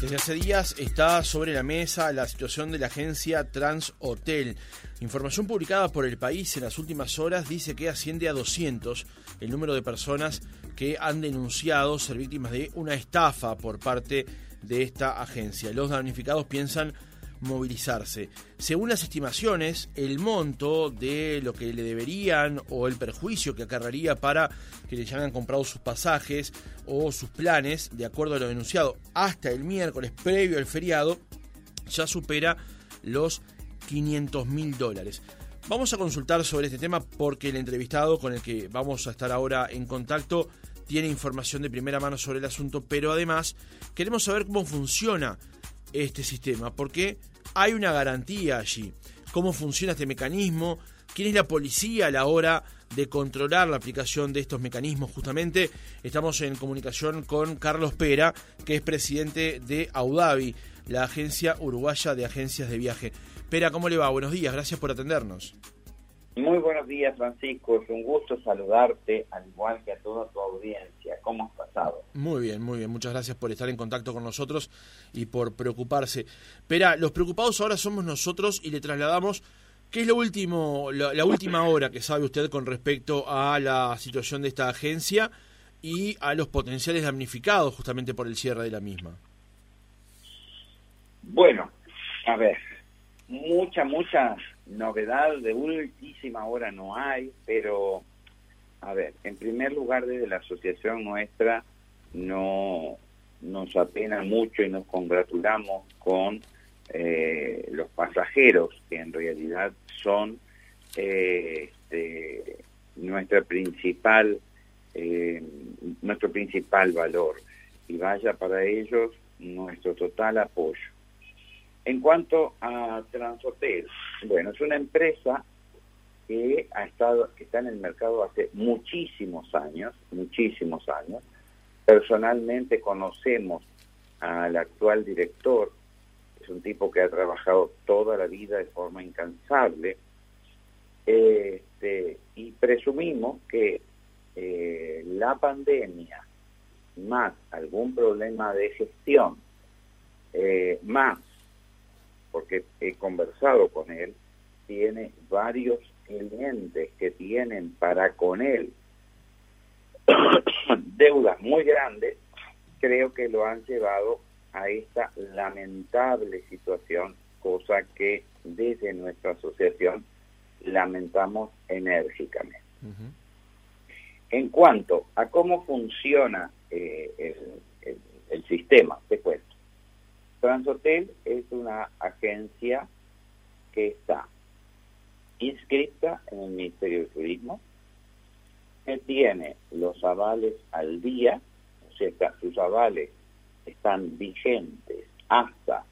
Desde hace días está sobre la mesa la situación de la agencia Transhotel. Información publicada por el país en las últimas horas dice que asciende a 200 el número de personas que han denunciado ser víctimas de una estafa por parte de esta agencia. Los damnificados piensan movilizarse. Según las estimaciones, el monto de lo que le deberían o el perjuicio que acarraría para que le hayan comprado sus pasajes o sus planes, de acuerdo a lo denunciado, hasta el miércoles previo al feriado, ya supera los 500 mil dólares. Vamos a consultar sobre este tema porque el entrevistado con el que vamos a estar ahora en contacto tiene información de primera mano sobre el asunto, pero además queremos saber cómo funciona este sistema, porque hay una garantía allí. ¿Cómo funciona este mecanismo? ¿Quién es la policía a la hora de controlar la aplicación de estos mecanismos? Justamente estamos en comunicación con Carlos Pera, que es presidente de Audavi, la agencia uruguaya de agencias de viaje. Pera, ¿cómo le va? Buenos días, gracias por atendernos. Muy buenos días, Francisco. Es un gusto saludarte, al igual que a toda tu audiencia. ¿Cómo has pasado? Muy bien, muy bien. Muchas gracias por estar en contacto con nosotros y por preocuparse. Pero los preocupados ahora somos nosotros y le trasladamos ¿Qué es lo último, la, última hora que sabe usted con respecto a la situación de esta agencia y a los potenciales damnificados justamente por el cierre de la misma? Bueno, a ver, mucha, mucha novedad de última hora no hay, pero a ver, en primer lugar desde la asociación nuestra no nos apena mucho y nos congratulamos con eh, los pasajeros que en realidad son eh, este, principal eh, nuestro principal valor. Y vaya para ellos nuestro total apoyo. En cuanto a Transhotel, bueno, es una empresa que ha estado, que está en el mercado hace muchísimos años, muchísimos años. Personalmente conocemos al actual director, es un tipo que ha trabajado toda la vida de forma incansable, este, y presumimos que eh, la pandemia, más algún problema de gestión, eh, más porque he conversado con él, tiene varios clientes que tienen para con él deudas muy grandes, creo que lo han llevado a esta lamentable situación, cosa que desde nuestra asociación lamentamos enérgicamente. En cuanto a cómo funciona eh, el, el, sistema, te cuento. Transhotel es una agencia que está inscrita en el Ministerio de Turismo, que tiene los avales al día, o sea, sus avales están vigentes hasta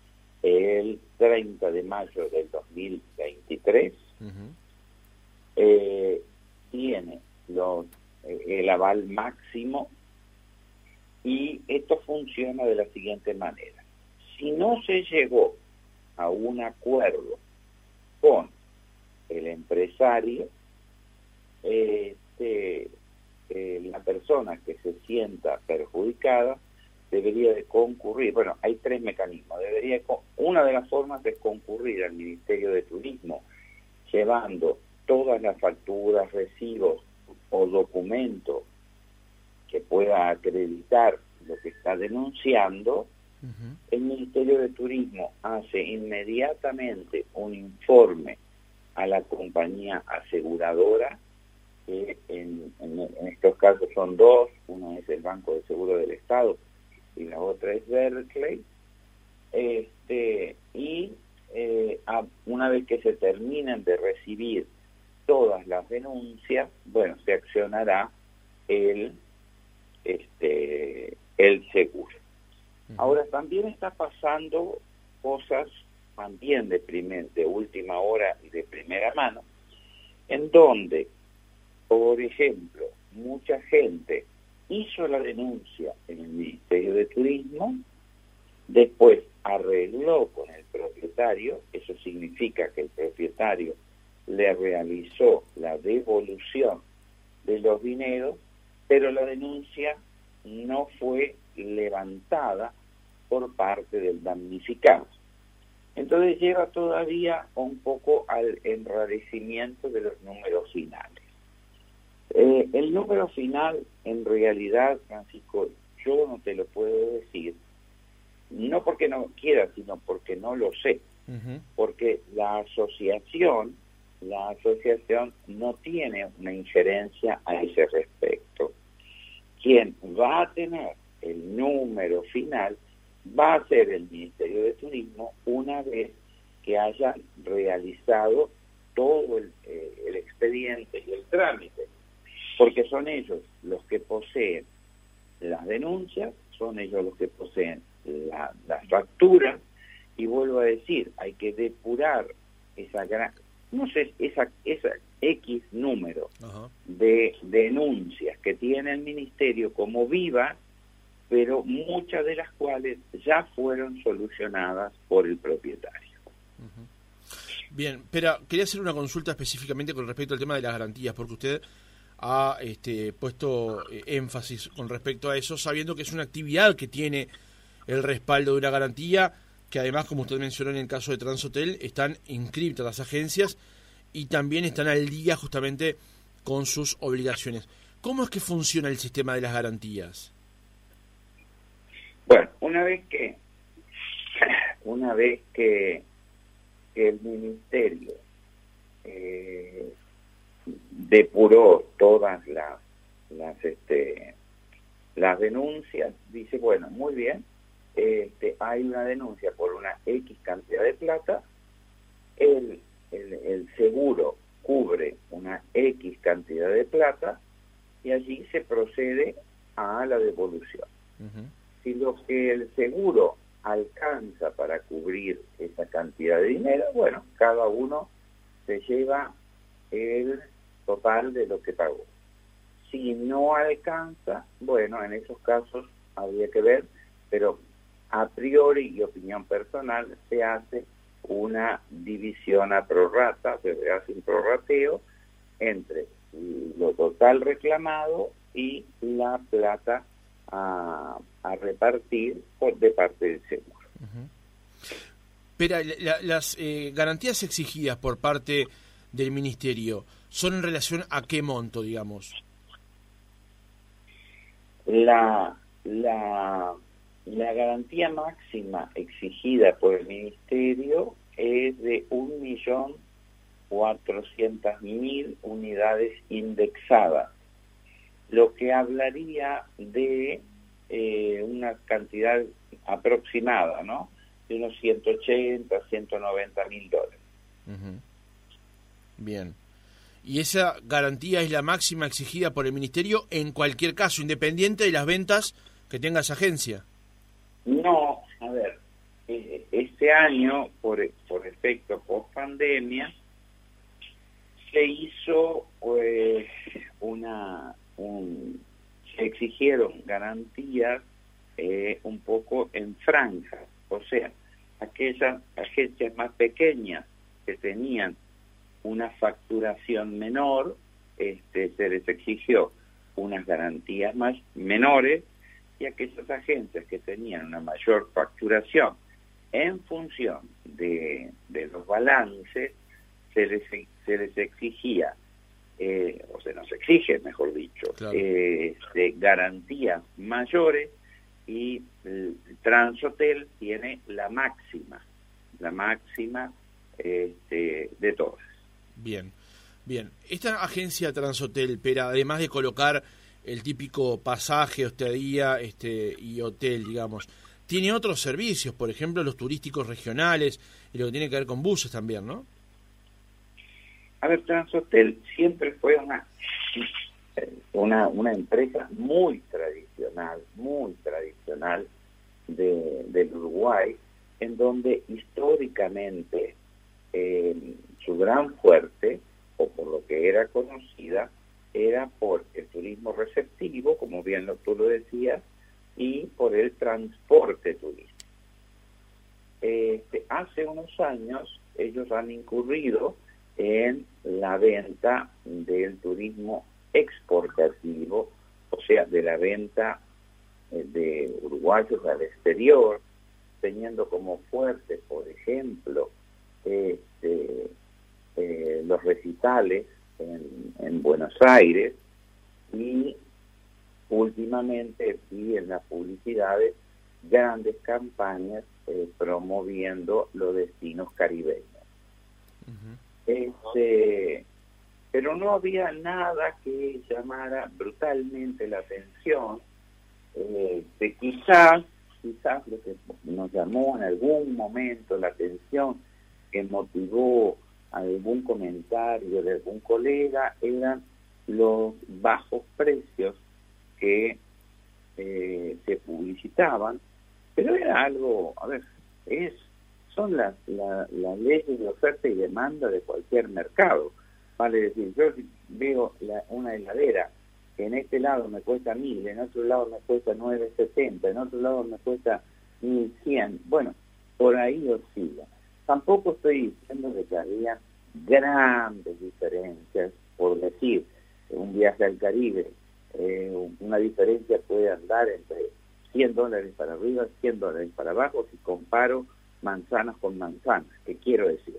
el 30 de mayo del 2023, eh, tiene los, eh, el aval máximo y esto funciona de la siguiente manera. Si no se llegó a un acuerdo con el empresario, este, eh, la persona que se sienta perjudicada debería de concurrir, bueno, hay tres mecanismos, debería una de las formas es concurrir al Ministerio de Turismo llevando todas las facturas, recibos o documentos que pueda acreditar lo que está denunciando. El Ministerio de Turismo hace inmediatamente un informe a la compañía aseguradora, que en, estos casos son dos, uno es el Banco de Seguro del Estado y la otra es Berkeley, este, y eh, una vez que se terminen de recibir todas las denuncias, bueno, se accionará el, este, el seguro. Ahora también está pasando cosas también de, de última hora y de primera mano, en donde, por ejemplo, mucha gente hizo la denuncia en el Ministerio de Turismo, después arregló con el propietario, eso significa que el propietario le realizó la devolución de los dineros, pero la denuncia no fue levantada por parte del damnificado. Entonces lleva todavía un poco al enrarecimiento de los números finales. Eh, el número final, en realidad, Francisco, yo no te lo puedo decir, no porque no quiera, sino porque no lo sé, porque la asociación, la asociación no tiene una injerencia a ese respecto. Quien va a tener el número final va a ser el Ministerio de Turismo una vez que haya realizado todo el, eh, el expediente y el trámite, porque son ellos los que poseen las denuncias, son ellos los que poseen la, las facturas, y vuelvo a decir, hay que depurar esa gran, no sé, esa, esa X número de denuncias que tiene el ministerio como viva, pero muchas de las cuales ya fueron solucionadas por el propietario. Bien, pero quería hacer una consulta específicamente con respecto al tema de las garantías, porque usted ha este, puesto eh, énfasis con respecto a eso, sabiendo que es una actividad que tiene el respaldo de una garantía, que además, como usted mencionó en el caso de Transhotel, están inscriptas las agencias y también están al día justamente con sus obligaciones. ¿Cómo es que funciona el sistema de las garantías? Bueno, una vez que una vez que, el ministerio eh, depuró todas las las este las denuncias dice bueno muy bien este hay una denuncia por una x cantidad de plata el, el, seguro cubre una x cantidad de plata y allí se procede a la devolución lo que el seguro alcanza para cubrir esa cantidad de dinero bueno cada uno se lleva el total de lo que pagó. Si no alcanza, bueno, en esos casos habría que ver, pero a priori y opinión personal se hace una división a prorrata, se hace un prorrateo entre lo total reclamado y la plata a, repartir por, de parte del seguro. Pero las eh, garantías exigidas por parte del ministerio son en relación a qué monto, digamos? La, la, la garantía máxima exigida por el Ministerio es de un millón cuatrocientas mil unidades indexadas, lo que hablaría de eh, una cantidad aproximada, ¿no? De unos 180, 190 mil dólares. Bien y esa garantía es la máxima exigida por el Ministerio en cualquier caso, independiente de las ventas que tenga esa agencia. No, a ver, eh, este año, por, por efecto post pandemia, se hizo pues una, se exigieron garantías eh, un poco en franja, o sea, aquellas agencias más pequeñas que tenían una facturación menor, este, se les exigió unas garantías más menores y aquellas agencias que tenían una mayor facturación en función de, los balances se les, se les exigía, eh, o se nos exige, mejor dicho, eh, este, garantías mayores y el Transhotel tiene la máxima, la máxima este, de todas. Bien, bien. Esta agencia Transhotel, pero además de colocar el típico pasaje, hostelería este, y hotel, digamos, tiene otros servicios, por ejemplo, los turísticos regionales y lo que tiene que ver con buses también, ¿no? A ver, Transhotel siempre fue una, una, una empresa muy tradicional, muy tradicional de, del Uruguay, en donde históricamente eh, su gran fuerte, o por lo que era conocida, era por el turismo receptivo, como bien tú lo decías, y por el transporte turístico. Este, hace unos años ellos han incurrido en la venta del turismo exportativo, o sea, de la venta eh, de uruguayos al exterior, teniendo como fuerte, por ejemplo, este, eh, los recitales en, Buenos Aires y últimamente vi en las publicidades grandes campañas eh, promoviendo los destinos caribeños. Este, pero no había nada que llamara brutalmente la atención. Eh, de quizás, quizás lo que nos llamó en algún momento la atención, que motivó algún comentario de algún colega, eran los bajos precios que eh, se publicitaban, pero era algo, a ver, es son las la, leyes de oferta y demanda de cualquier mercado. Vale decir, yo veo una heladera que en este lado me cuesta mil, en otro lado me cuesta 9.70, en otro lado me cuesta 1.100, bueno, por ahí oscila. Tampoco estoy diciendo que había grandes diferencias, por decir, un viaje al Caribe, eh, una diferencia puede andar entre 100 dólares para arriba, 100 dólares para abajo, si comparo manzanas con manzanas. ¿Qué quiero decir?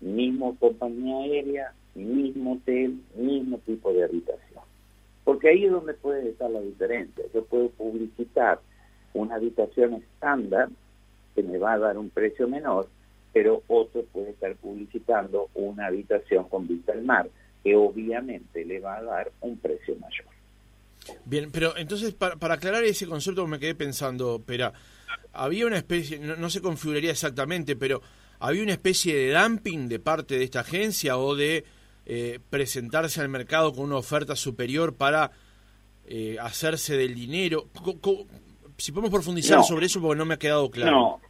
Mismo compañía aérea, mismo hotel, mismo tipo de habitación. Porque ahí es donde puede estar la diferencia. Yo puedo publicitar una habitación estándar que me va a dar un precio menor pero otro puede estar publicitando una habitación con vista al mar, que obviamente le va a dar un precio mayor. Bien, pero entonces para, aclarar ese concepto me quedé pensando, pero había una especie, no, se configuraría exactamente, pero había una especie de dumping de parte de esta agencia o de eh, presentarse al mercado con una oferta superior para eh, hacerse del dinero. si podemos profundizar sobre eso porque no me ha quedado claro. No,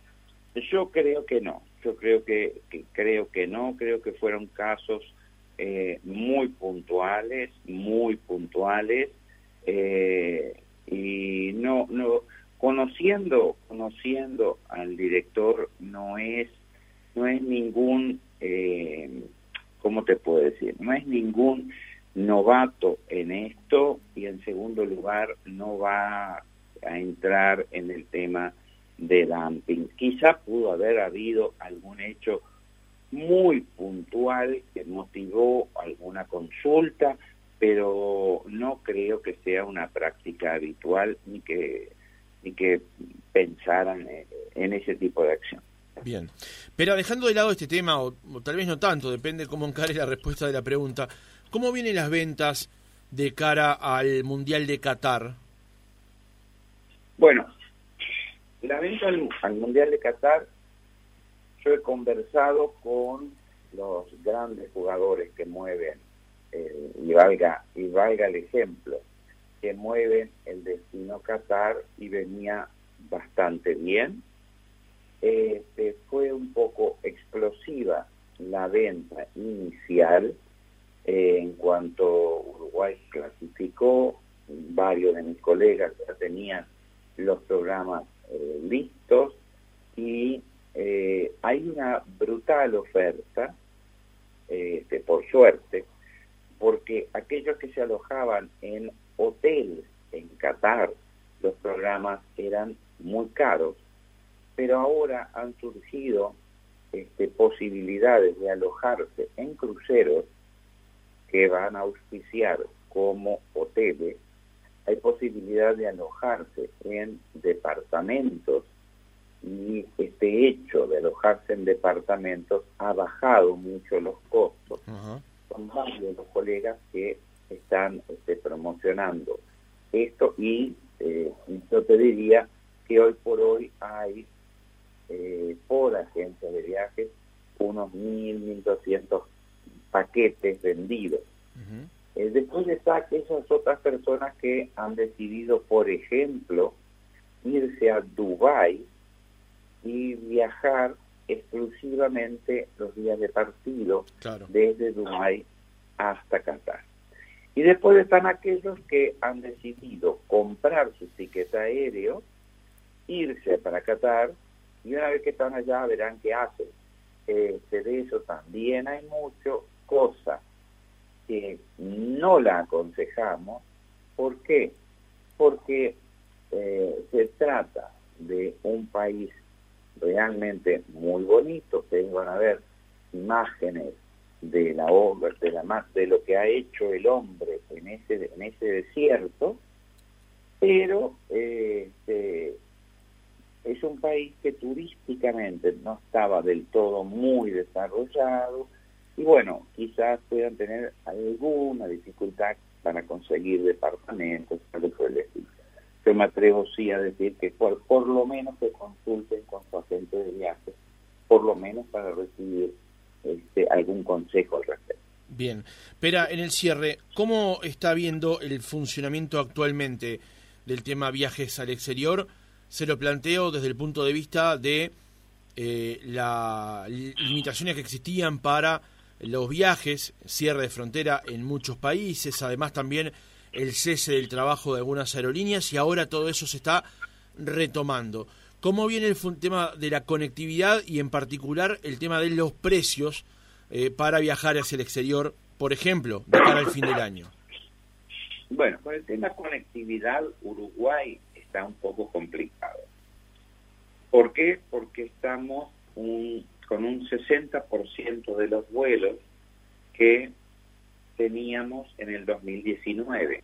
yo creo que no. Yo creo que, creo que no, creo que fueron casos eh, muy puntuales, muy puntuales eh, y no no conociendo conociendo al director no es no es ningún eh, cómo te puedo decir no es ningún novato en esto y en segundo lugar no va a entrar en el tema de dumping. Quizá pudo haber habido algún hecho muy puntual que motivó alguna consulta, pero no creo que sea una práctica habitual ni que ni que pensaran en ese tipo de acción. Bien, pero dejando de lado este tema, o, tal vez no tanto, depende cómo encare la respuesta de la pregunta, ¿cómo vienen las ventas de cara al Mundial de Qatar? Bueno, la venta al, Mundial de Qatar, yo he conversado con los grandes jugadores que mueven, eh, y, valga, y valga el ejemplo, que mueven el destino Qatar y venía bastante bien. Este, fue un poco explosiva la venta inicial eh, en cuanto Uruguay clasificó, varios de mis colegas ya tenían los programas eh, listos y hay una brutal oferta, este, por suerte, porque aquellos que se alojaban en hoteles en Qatar, los programas eran muy caros, pero ahora han surgido este, posibilidades de alojarse en cruceros que van a auspiciar como hoteles. Hay posibilidad de alojarse en departamentos y este hecho de alojarse en departamentos ha bajado mucho los costos. Son varios los colegas que están este, promocionando esto y eh, yo te diría que hoy por hoy hay eh, por agencias de viajes unos mil, doscientos paquetes vendidos. Eh, después está esas otras personas que han decidido, por ejemplo, irse a Dubái y viajar exclusivamente los días de partido desde Dubái hasta Qatar. Y después están aquellos que han decidido comprar su ticket aéreo, irse para Qatar y una vez que están allá verán qué hacen. Este, de eso también hay mucho, cosa que no la aconsejamos. ¿Por qué? Porque eh, se trata de un país realmente muy bonito, que van a ver imágenes de la obra, de la de lo que ha hecho el hombre en ese en ese desierto, pero este, es un país que turísticamente no estaba del todo muy desarrollado y bueno, quizás puedan tener alguna dificultad para conseguir departamentos, algo por Yo me atrevo sí a decir que por, por lo menos que consulten con su agente de viajes, por lo menos para recibir este, algún consejo al respecto. Bien, pero en el cierre, ¿cómo está viendo el funcionamiento actualmente del tema viajes al exterior? Se lo planteo desde el punto de vista de eh, las limitaciones que existían para los viajes, cierre de frontera en muchos países, además también el cese del trabajo de algunas aerolíneas y ahora todo eso se está retomando. ¿Cómo viene el tema de la conectividad y en particular el tema de los precios eh, para viajar hacia el exterior, por ejemplo, de cara al fin del año? Bueno, con el tema conectividad, Uruguay está un poco complicado. ¿Por qué? Porque estamos con un 60% de los vuelos que teníamos en el 2019.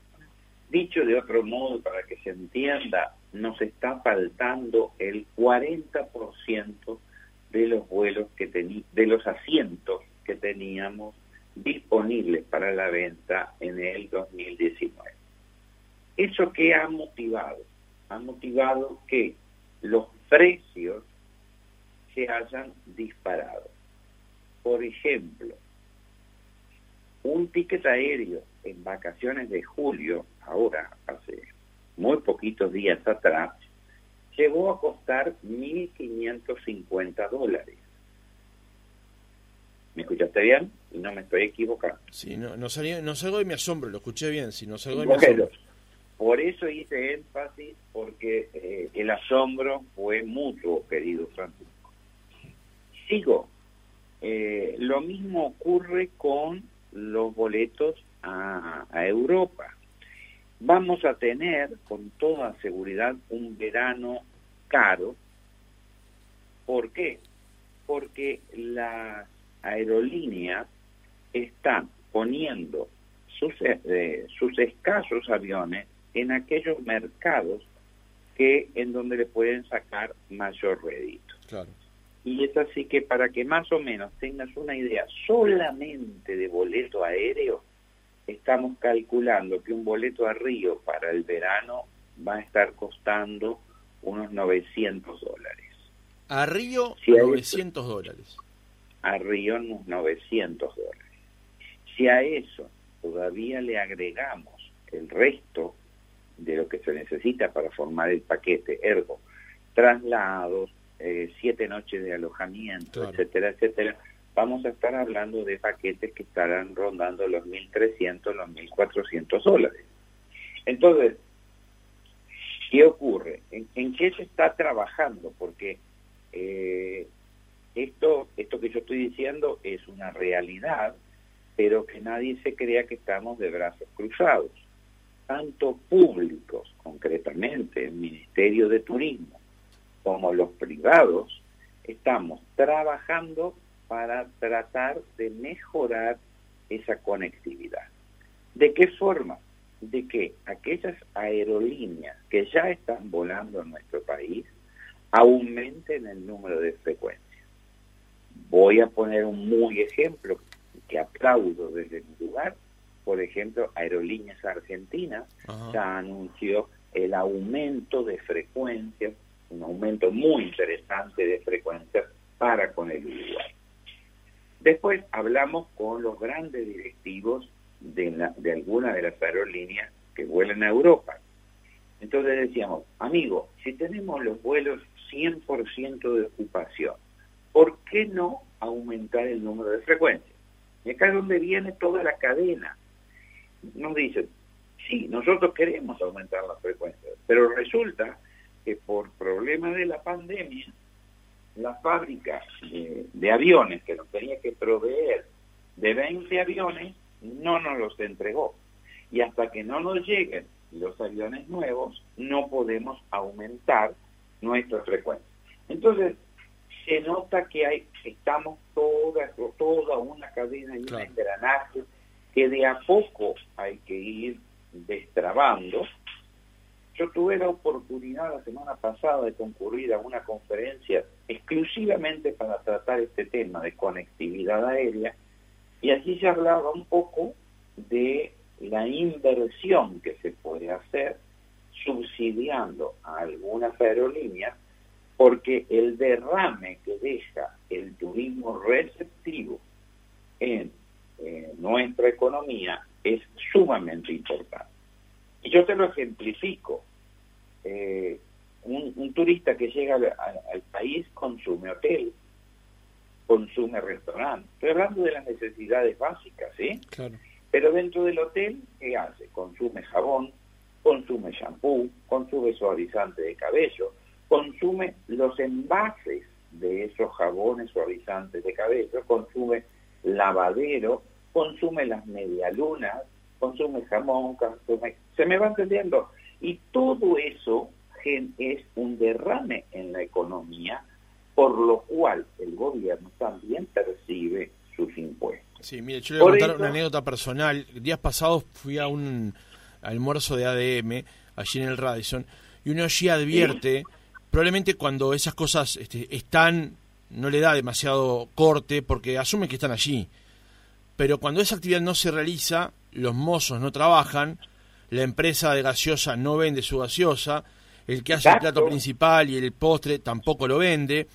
Dicho de otro modo, para que se entienda, nos está faltando el 40% de los vuelos que de los asientos que teníamos disponibles para la venta en el 2019. ¿Eso qué ha motivado? Ha motivado que los precios se hayan disparado. Por ejemplo, un ticket aéreo en vacaciones de julio, ahora hace muy poquitos días atrás, llegó a costar 1.550 dólares. ¿Me escuchaste bien? Y no me estoy equivocando. Sí, no, no, no salgo de mi asombro, lo escuché bien, si no salgo de mi asombro. Por eso hice énfasis, porque eh, el asombro fue mutuo, querido Francisco. Sigo. Eh, lo mismo ocurre con los boletos a, Europa. Vamos a tener con toda seguridad un verano caro. ¿Por qué? Porque las aerolíneas están poniendo sus, eh, sus escasos aviones en aquellos mercados que en donde le pueden sacar mayor rédito. Claro. Y es así que para que más o menos tengas una idea solamente de boleto aéreo, estamos calculando que un boleto a Río para el verano va a estar costando unos 900 dólares. A Río, 900 dólares. A Río, unos 900 dólares. Si a eso todavía le agregamos el resto de lo que se necesita para formar el paquete, ergo, traslados, eh, siete noches de alojamiento, etcétera, etcétera, vamos a estar hablando de paquetes que estarán rondando los 1.300, los 1.400 dólares. Entonces, ¿qué ocurre? ¿En, qué se está trabajando? Porque eh, esto, esto que yo estoy diciendo es una realidad, pero que nadie se crea que estamos de brazos cruzados. Tanto públicos, concretamente el Ministerio de Turismo, como los privados, estamos trabajando para tratar de mejorar esa conectividad. ¿De qué forma? De que aquellas aerolíneas que ya están volando en nuestro país aumenten el número de frecuencias. Voy a poner un muy ejemplo que aplaudo desde mi lugar. Por ejemplo, Aerolíneas Argentinas ya anunció el aumento de frecuencias un aumento muy interesante de frecuencias para con el Uruguay. Después hablamos con los grandes directivos de, la, alguna de las aerolíneas que vuelan a Europa. Entonces decíamos, amigo, si tenemos los vuelos 100% de ocupación, ¿por qué no aumentar el número de frecuencias? Y acá es donde viene toda la cadena. Nos dicen, sí, nosotros queremos aumentar las frecuencias, pero resulta que por problemas de la pandemia, la fábrica de, aviones que nos tenía que proveer de 20 aviones no nos los entregó. Y hasta que no nos lleguen los aviones nuevos, no podemos aumentar nuestra frecuencia. Entonces, se nota que hay estamos toda, toda una cadena y un engranaje que de a poco hay que ir destrabando. Yo tuve la oportunidad la semana pasada de concurrir a una conferencia exclusivamente para tratar este tema de conectividad aérea y allí se hablaba un poco de la inversión que se puede hacer subsidiando a algunas aerolíneas porque el derrame que deja el turismo receptivo en nuestra economía es sumamente importante. Y yo te lo ejemplifico. Eh, un, turista que llega al, país consume hotel, consume restaurante. Estoy hablando de las necesidades básicas, ¿sí? Claro. Pero dentro del hotel, ¿qué hace? Consume jabón, consume shampoo, consume suavizante de cabello, consume los envases de esos jabones suavizantes de cabello, consume lavadero, consume las medialunas, consume jamón, consume... ¿Se me va entendiendo? Y todo eso es un derrame en la economía, por lo cual el gobierno también percibe sus impuestos. Sí, mire, yo le voy a contar una anécdota personal. Días pasados fui a un almuerzo de ADM, allí en el Radisson, y uno allí advierte probablemente cuando esas cosas este, están, no le da demasiado corte porque asume que están allí. Pero cuando esa actividad no se realiza, los mozos no trabajan, la empresa de gaseosa no vende su gaseosa, el que hace el plato principal y el postre tampoco lo vende,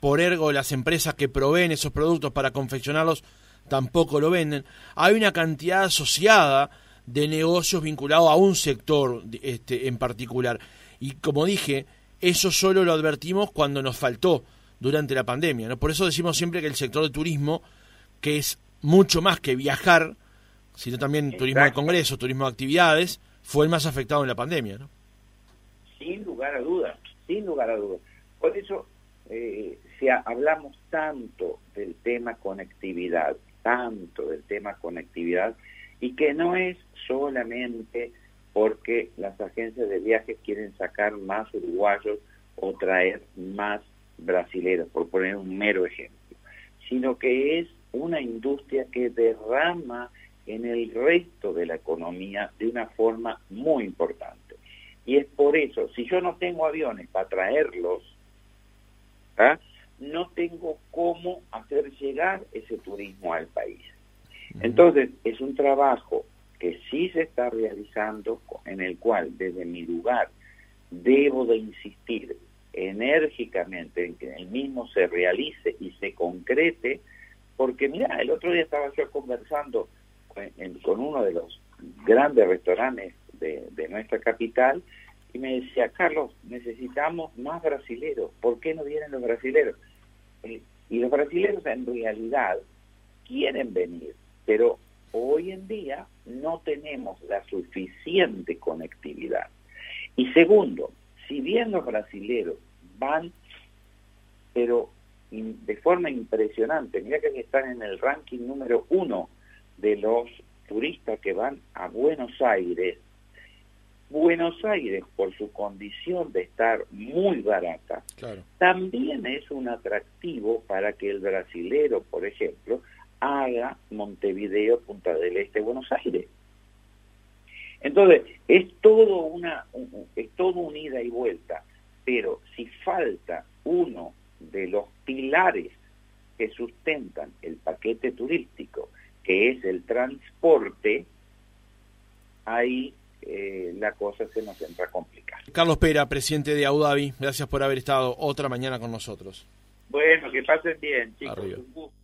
por ergo las empresas que proveen esos productos para confeccionarlos tampoco lo venden. Hay una cantidad asociada de negocios vinculados a un sector este, en particular. Y como dije, eso solo lo advertimos cuando nos faltó durante la pandemia. ¿no? Por eso decimos siempre que el sector de turismo, que es mucho más que viajar, sino también turismo de congresos, turismo de actividades, fue el más afectado en la pandemia. ¿no? Lugar a dudas, sin lugar a dudas. Por eso eh, si hablamos tanto del tema conectividad, tanto del tema conectividad, y que no es solamente porque las agencias de viajes quieren sacar más uruguayos o traer más brasileños, por poner un mero ejemplo, sino que es una industria que derrama en el resto de la economía de una forma muy importante. Y es por eso, si yo no tengo aviones para traerlos, ¿ah? no tengo cómo hacer llegar ese turismo al país. Entonces, es un trabajo que sí se está realizando, en el cual desde mi lugar debo de insistir enérgicamente en que el mismo se realice y se concrete, porque mira, el otro día estaba yo conversando con, uno de los grandes restaurantes de, nuestra capital y me decía, Carlos, necesitamos más brasileros, ¿por qué no vienen los brasileros? Eh, y los brasileños en realidad quieren venir, pero hoy en día no tenemos la suficiente conectividad. Y segundo, si bien los brasileros van, pero de forma impresionante, mira que están en el ranking número uno de los turistas que van a Buenos Aires, Buenos Aires, por su condición de estar muy barata, también es un atractivo para que el brasilero, por ejemplo, haga Montevideo, Punta del Este, Buenos Aires. Entonces, es todo una es todo un ida y vuelta, pero si falta uno de los pilares que sustentan el paquete turístico, que es el transporte, ahí eh, la cosa se nos entra a complicar. Carlos Pera, presidente de Abu Dhabi, gracias por haber estado otra mañana con nosotros. Bueno, que pasen bien, chicos. Un gusto.